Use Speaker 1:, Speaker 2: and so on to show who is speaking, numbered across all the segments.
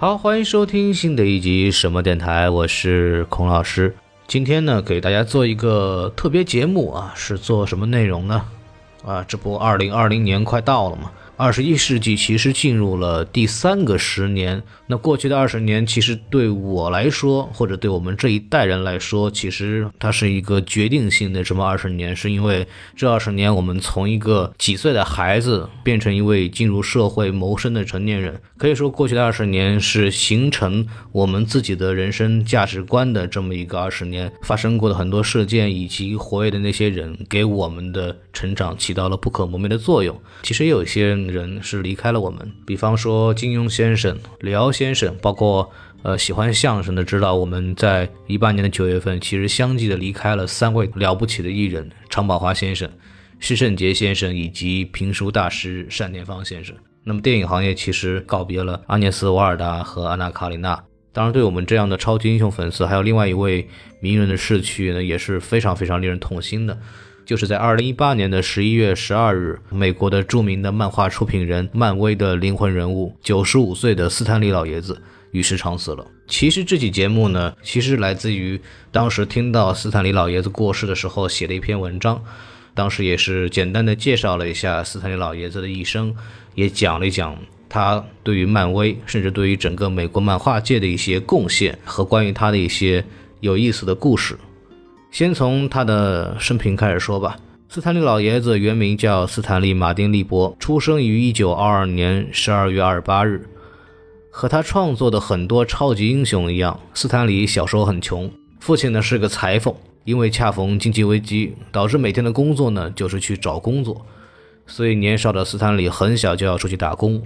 Speaker 1: 好，欢迎收听新的一集什么电台，我是孔老师。今天呢，给大家做一个特别节目啊，是做什么内容呢？啊，这不，二零二零年快到了嘛。二十一世纪其实进入了第三个十年，那过去的二十年其实对我来说，或者对我们这一代人来说，其实它是一个决定性的这么二十年，是因为这二十年我们从一个几岁的孩子变成一位进入社会谋生的成年人，可以说过去的二十年是形成我们自己的人生价值观的这么一个二十年，发生过的很多事件以及活跃的那些人，给我们的成长起到了不可磨灭的作用。其实也有一些。人是离开了我们，比方说金庸先生、李敖先生，包括呃喜欢相声的知道，我们在一八年的九月份，其实相继的离开了三位了不起的艺人：常宝华先生、施圣杰先生以及评书大师单田芳先生。那么电影行业其实告别了阿涅斯·瓦尔达和安娜·卡里娜。当然，对我们这样的超级英雄粉丝，还有另外一位名人的逝去呢，也是非常非常令人痛心的。就是在二零一八年的十一月十二日，美国的著名的漫画出品人、漫威的灵魂人物，九十五岁的斯坦利老爷子与世长辞了。其实这期节目呢，其实来自于当时听到斯坦利老爷子过世的时候写的一篇文章，当时也是简单的介绍了一下斯坦利老爷子的一生，也讲了一讲他对于漫威，甚至对于整个美国漫画界的一些贡献和关于他的一些有意思的故事。先从他的生平开始说吧。斯坦利老爷子原名叫斯坦利·马丁·利伯，出生于1922年12月28日。和他创作的很多超级英雄一样，斯坦利小时候很穷，父亲呢是个裁缝，因为恰逢经济危机，导致每天的工作呢就是去找工作，所以年少的斯坦利很小就要出去打工。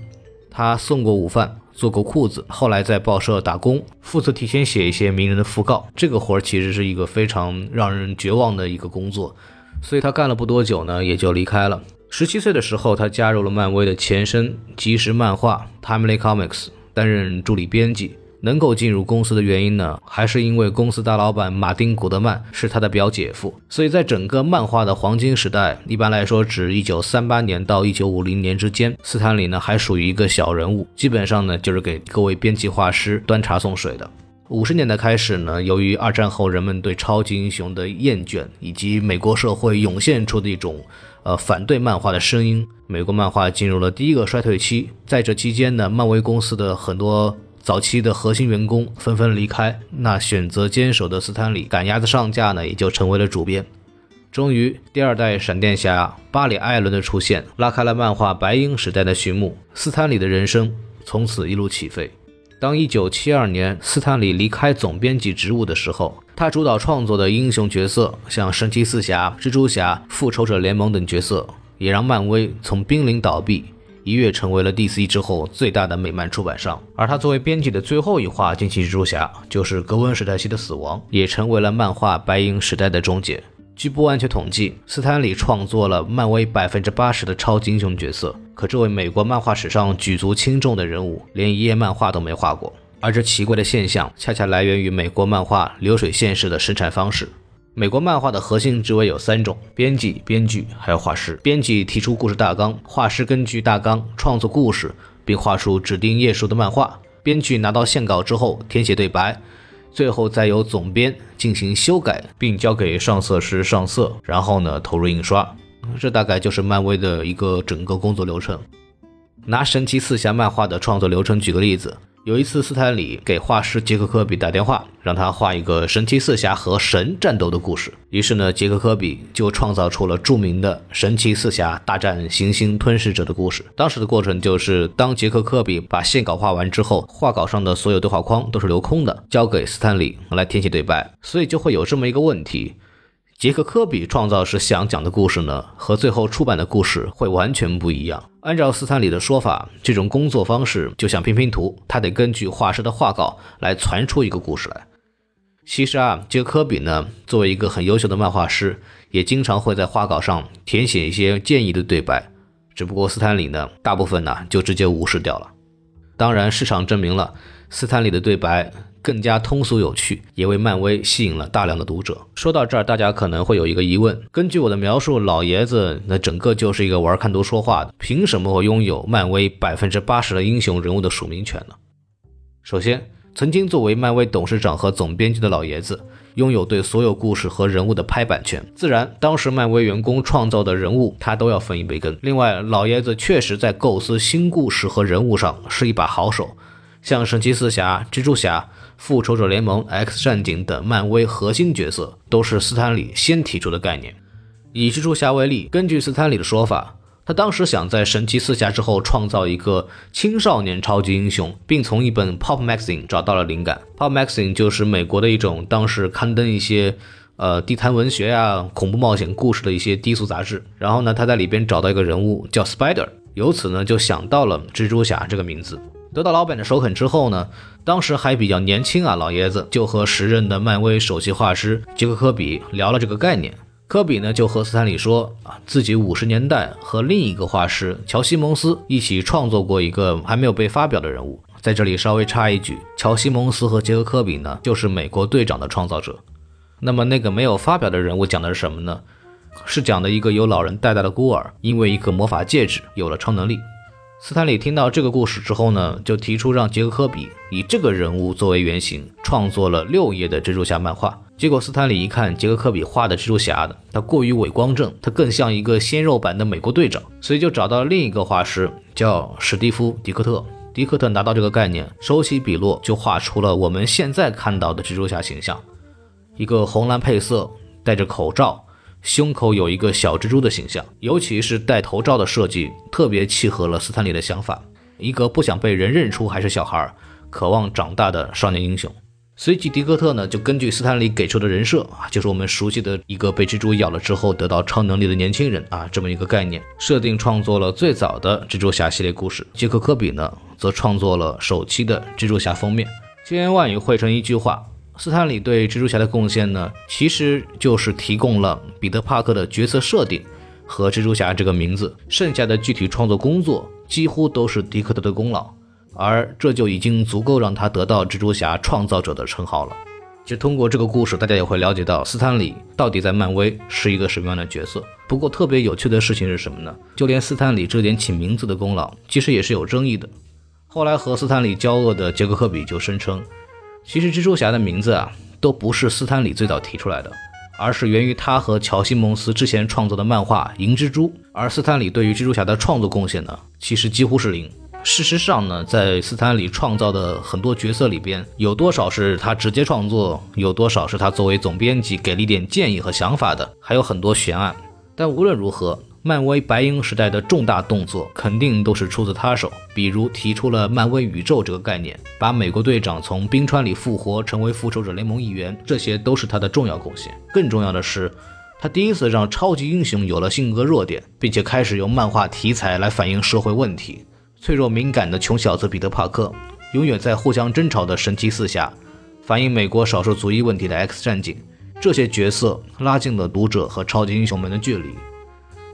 Speaker 1: 他送过午饭。做过裤子，后来在报社打工，负责提前写一些名人的讣告。这个活儿其实是一个非常让人绝望的一个工作，所以他干了不多久呢，也就离开了。十七岁的时候，他加入了漫威的前身即时漫画 Timely Comics，担任助理编辑。能够进入公司的原因呢，还是因为公司大老板马丁·古德曼是他的表姐夫。所以在整个漫画的黄金时代，一般来说指一九三八年到一九五零年之间，斯坦李呢还属于一个小人物，基本上呢就是给各位编辑画师端茶送水的。五十年代开始呢，由于二战后人们对超级英雄的厌倦，以及美国社会涌现出的一种呃反对漫画的声音，美国漫画进入了第一个衰退期。在这期间呢，漫威公司的很多。早期的核心员工纷纷离开，那选择坚守的斯坦李赶鸭子上架呢，也就成为了主编。终于，第二代闪电侠巴里·艾伦的出现，拉开了漫画白鹰时代的序幕。斯坦李的人生从此一路起飞。当1972年斯坦李离开总编辑职务的时候，他主导创作的英雄角色，像神奇四侠、蜘蛛侠、复仇者联盟等角色，也让漫威从濒临倒闭。一跃成为了 DC 之后最大的美漫出版商，而他作为编辑的最后一话《惊奇蜘蛛侠》就是格温史黛西的死亡，也成为了漫画白银时代的终结。据不完全统计，斯坦李创作了漫威百分之八十的超级英雄角色，可这位美国漫画史上举足轻重的人物，连一页漫画都没画过。而这奇怪的现象，恰恰来源于美国漫画流水线式的生产方式。美国漫画的核心职位有三种：编辑、编剧，还有画师。编辑提出故事大纲，画师根据大纲创作故事，并画出指定页数的漫画。编剧拿到线稿之后，填写对白，最后再由总编进行修改，并交给上色师上色，然后呢投入印刷。这大概就是漫威的一个整个工作流程。拿神奇四侠漫画的创作流程举个例子。有一次，斯坦李给画师杰克科比打电话，让他画一个神奇四侠和神战斗的故事。于是呢，杰克科比就创造出了著名的神奇四侠大战行星吞噬者的故事。当时的过程就是，当杰克科比把线稿画完之后，画稿上的所有对话框都是留空的，交给斯坦李来填写对白。所以就会有这么一个问题。杰克·科比创造时想讲的故事呢，和最后出版的故事会完全不一样。按照斯坦李的说法，这种工作方式就像拼拼图，他得根据画师的画稿来传出一个故事来。其实啊，杰克·科比呢，作为一个很优秀的漫画师，也经常会在画稿上填写一些建议的对白，只不过斯坦李呢，大部分呢就直接无视掉了。当然，市场证明了斯坦李的对白。更加通俗有趣，也为漫威吸引了大量的读者。说到这儿，大家可能会有一个疑问：根据我的描述，老爷子那整个就是一个玩看图说话的，凭什么会拥有漫威百分之八十的英雄人物的署名权呢？首先，曾经作为漫威董事长和总编辑的老爷子，拥有对所有故事和人物的拍版权，自然，当时漫威员工创造的人物，他都要分一杯羹。另外，老爷子确实在构思新故事和人物上是一把好手，像神奇四侠、蜘蛛侠、复仇者联盟、X 战警等漫威核心角色，都是斯坦李先提出的概念。以蜘蛛侠为例，根据斯坦李的说法。他当时想在神奇四侠之后创造一个青少年超级英雄，并从一本 Pop Magazine 找到了灵感。Pop Magazine 就是美国的一种当时刊登一些呃地摊文学呀、恐怖冒险故事的一些低俗杂志。然后呢，他在里边找到一个人物叫 Spider，由此呢就想到了蜘蛛侠这个名字。得到老板的首肯之后呢，当时还比较年轻啊，老爷子就和时任的漫威首席画师杰克科比聊了这个概念。科比呢就和斯坦李说啊，自己五十年代和另一个画师乔西蒙斯一起创作过一个还没有被发表的人物。在这里稍微插一句，乔西蒙斯和杰克科比呢就是美国队长的创造者。那么那个没有发表的人物讲的是什么呢？是讲的一个由老人带大的孤儿，因为一个魔法戒指有了超能力。斯坦李听到这个故事之后呢，就提出让杰克科比以这个人物作为原型，创作了六页的蜘蛛侠漫画。结果斯坦李一看杰克科比画的蜘蛛侠的，他过于伪光正，他更像一个鲜肉版的美国队长，所以就找到了另一个画师，叫史蒂夫·迪克特。迪克特拿到这个概念，手起笔落就画出了我们现在看到的蜘蛛侠形象，一个红蓝配色，戴着口罩，胸口有一个小蜘蛛的形象，尤其是戴头罩的设计，特别契合了斯坦李的想法，一个不想被人认出还是小孩，渴望长大的少年英雄。随即，迪克特呢就根据斯坦李给出的人设啊，就是我们熟悉的一个被蜘蛛咬了之后得到超能力的年轻人啊，这么一个概念设定，创作了最早的蜘蛛侠系列故事。杰克科比呢则创作了首期的蜘蛛侠封面。千言万语汇成一句话：斯坦李对蜘蛛侠的贡献呢，其实就是提供了彼得·帕克的角色设定和蜘蛛侠这个名字，剩下的具体创作工作几乎都是迪克特的功劳。而这就已经足够让他得到蜘蛛侠创造者的称号了。其实通过这个故事，大家也会了解到斯坦李到底在漫威是一个什么样的角色。不过特别有趣的事情是什么呢？就连斯坦李这点起名字的功劳，其实也是有争议的。后来和斯坦李交恶的杰克科比就声称，其实蜘蛛侠的名字啊，都不是斯坦李最早提出来的，而是源于他和乔西蒙斯之前创作的漫画《银蜘蛛》。而斯坦李对于蜘蛛侠的创作贡献呢，其实几乎是零。事实上呢，在斯坦李创造的很多角色里边，有多少是他直接创作，有多少是他作为总编辑给了一点建议和想法的，还有很多悬案。但无论如何，漫威白银时代的重大动作肯定都是出自他手，比如提出了漫威宇宙这个概念，把美国队长从冰川里复活，成为复仇者联盟一员，这些都是他的重要贡献。更重要的是，他第一次让超级英雄有了性格弱点，并且开始用漫画题材来反映社会问题。脆弱敏感的穷小子彼得·帕克，永远在互相争吵的神奇四侠，反映美国少数族裔问题的 X 战警，这些角色拉近了读者和超级英雄们的距离。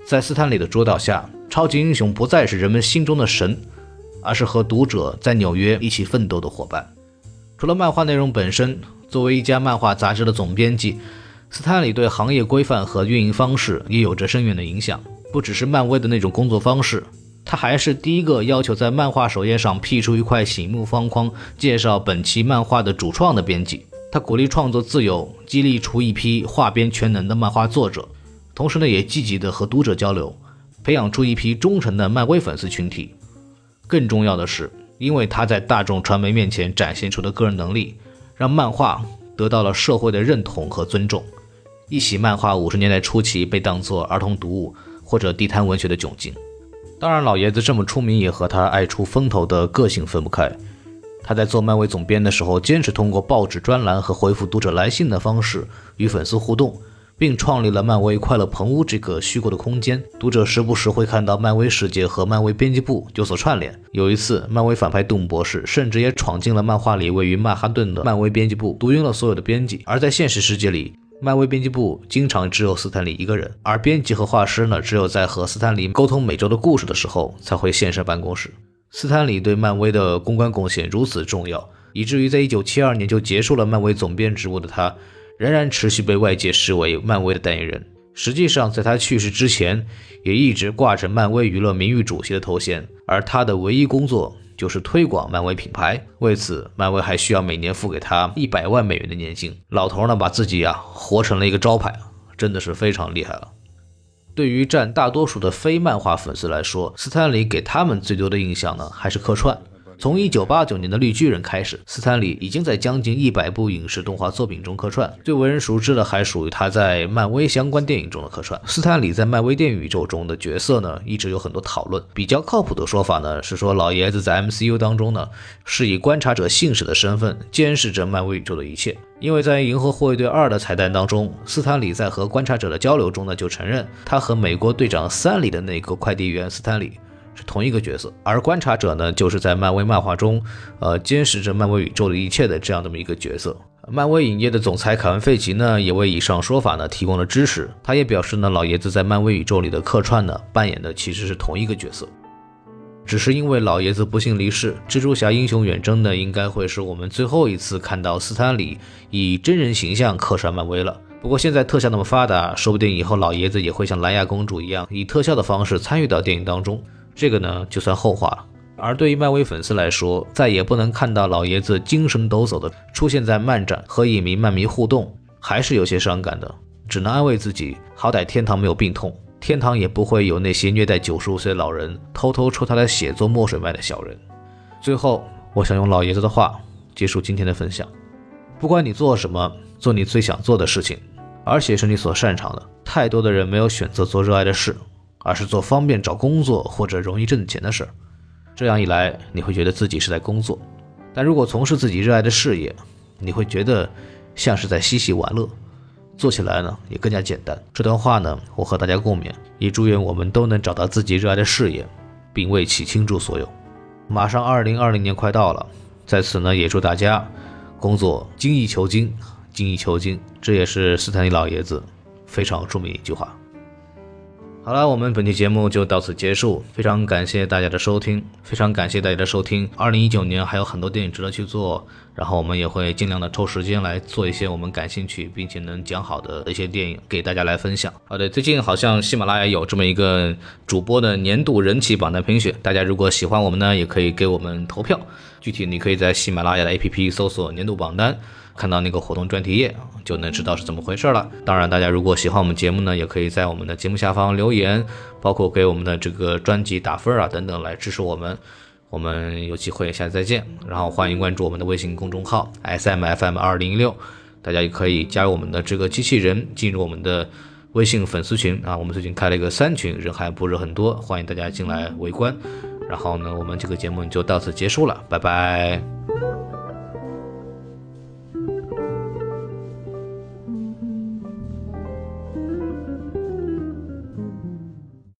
Speaker 1: 在斯坦李的主导下，超级英雄不再是人们心中的神，而是和读者在纽约一起奋斗的伙伴。除了漫画内容本身，作为一家漫画杂志的总编辑，斯坦李对行业规范和运营方式也有着深远的影响。不只是漫威的那种工作方式。他还是第一个要求在漫画首页上辟出一块醒目方框，介绍本期漫画的主创的编辑。他鼓励创作自由，激励出一批画边全能的漫画作者，同时呢，也积极的和读者交流，培养出一批忠诚的漫威粉丝群体。更重要的是，因为他在大众传媒面前展现出的个人能力，让漫画得到了社会的认同和尊重。一袭漫画五十年代初期被当作儿童读物或者地摊文学的窘境。当然，老爷子这么出名也和他爱出风头的个性分不开。他在做漫威总编的时候，坚持通过报纸专栏和回复读者来信的方式与粉丝互动，并创立了漫威快乐棚屋这个虚构的空间。读者时不时会看到漫威世界和漫威编辑部有所串联。有一次，漫威反派杜姆博士甚至也闯进了漫画里位于曼哈顿的漫威编辑部，毒晕了所有的编辑。而在现实世界里，漫威编辑部经常只有斯坦李一个人，而编辑和画师呢，只有在和斯坦李沟通每周的故事的时候才会现身办公室。斯坦李对漫威的公关贡献如此重要，以至于在一九七二年就结束了漫威总编职务的他，仍然持续被外界视为漫威的代言人。实际上，在他去世之前，也一直挂着漫威娱乐名誉主席的头衔，而他的唯一工作。就是推广漫威品牌。为此，漫威还需要每年付给他一百万美元的年薪。老头呢，把自己啊活成了一个招牌，真的是非常厉害了。对于占大多数的非漫画粉丝来说，斯坦李给他们最多的印象呢，还是客串。从一九八九年的绿巨人开始，斯坦李已经在将近一百部影视动画作品中客串。最为人熟知的还属于他在漫威相关电影中的客串。斯坦李在漫威电影宇宙中的角色呢，一直有很多讨论。比较靠谱的说法呢，是说老爷子在 MCU 当中呢，是以观察者信使的身份监视着漫威宇宙的一切。因为在《银河护卫队二》的彩蛋当中，斯坦李在和观察者的交流中呢，就承认他和美国队长三里的那个快递员斯坦李。是同一个角色，而观察者呢，就是在漫威漫画中，呃，监视着漫威宇宙的一切的这样这么一个角色。漫威影业的总裁凯文·费奇呢，也为以上说法呢提供了支持。他也表示呢，老爷子在漫威宇宙里的客串呢，扮演的其实是同一个角色，只是因为老爷子不幸离世，蜘蛛侠英雄远征呢，应该会是我们最后一次看到斯坦李以真人形象客串漫威了。不过现在特效那么发达，说不定以后老爷子也会像莱娅公主一样，以特效的方式参与到电影当中。这个呢，就算后话了。而对于漫威粉丝来说，再也不能看到老爷子精神抖擞的出现在漫展和影迷漫迷互动，还是有些伤感的。只能安慰自己，好歹天堂没有病痛，天堂也不会有那些虐待九十五岁老人、偷偷抽他的血做墨水卖的小人。最后，我想用老爷子的话结束今天的分享：不管你做什么，做你最想做的事情，而且是你所擅长的。太多的人没有选择做热爱的事。而是做方便找工作或者容易挣钱的事儿，这样一来你会觉得自己是在工作；但如果从事自己热爱的事业，你会觉得像是在嬉戏玩乐，做起来呢也更加简单。这段话呢，我和大家共勉，也祝愿我们都能找到自己热爱的事业，并为其倾注所有。马上二零二零年快到了，在此呢也祝大家工作精益求精，精益求精，这也是斯坦利老爷子非常著名一句话。好了，我们本期节目就到此结束。非常感谢大家的收听，非常感谢大家的收听。二零一九年还有很多电影值得去做，然后我们也会尽量的抽时间来做一些我们感兴趣并且能讲好的一些电影给大家来分享。好的，最近好像喜马拉雅有这么一个主播的年度人气榜单评选，大家如果喜欢我们呢，也可以给我们投票。具体你可以在喜马拉雅的 APP 搜索年度榜单。看到那个活动专题页，就能知道是怎么回事了。当然，大家如果喜欢我们节目呢，也可以在我们的节目下方留言，包括给我们的这个专辑打分啊等等，来支持我们。我们有机会下次再见。然后欢迎关注我们的微信公众号 S M F M 二零一六，大家也可以加入我们的这个机器人，进入我们的微信粉丝群啊。我们最近开了一个三群，人还不是很多，欢迎大家进来围观。然后呢，我们这个节目就到此结束了，拜拜。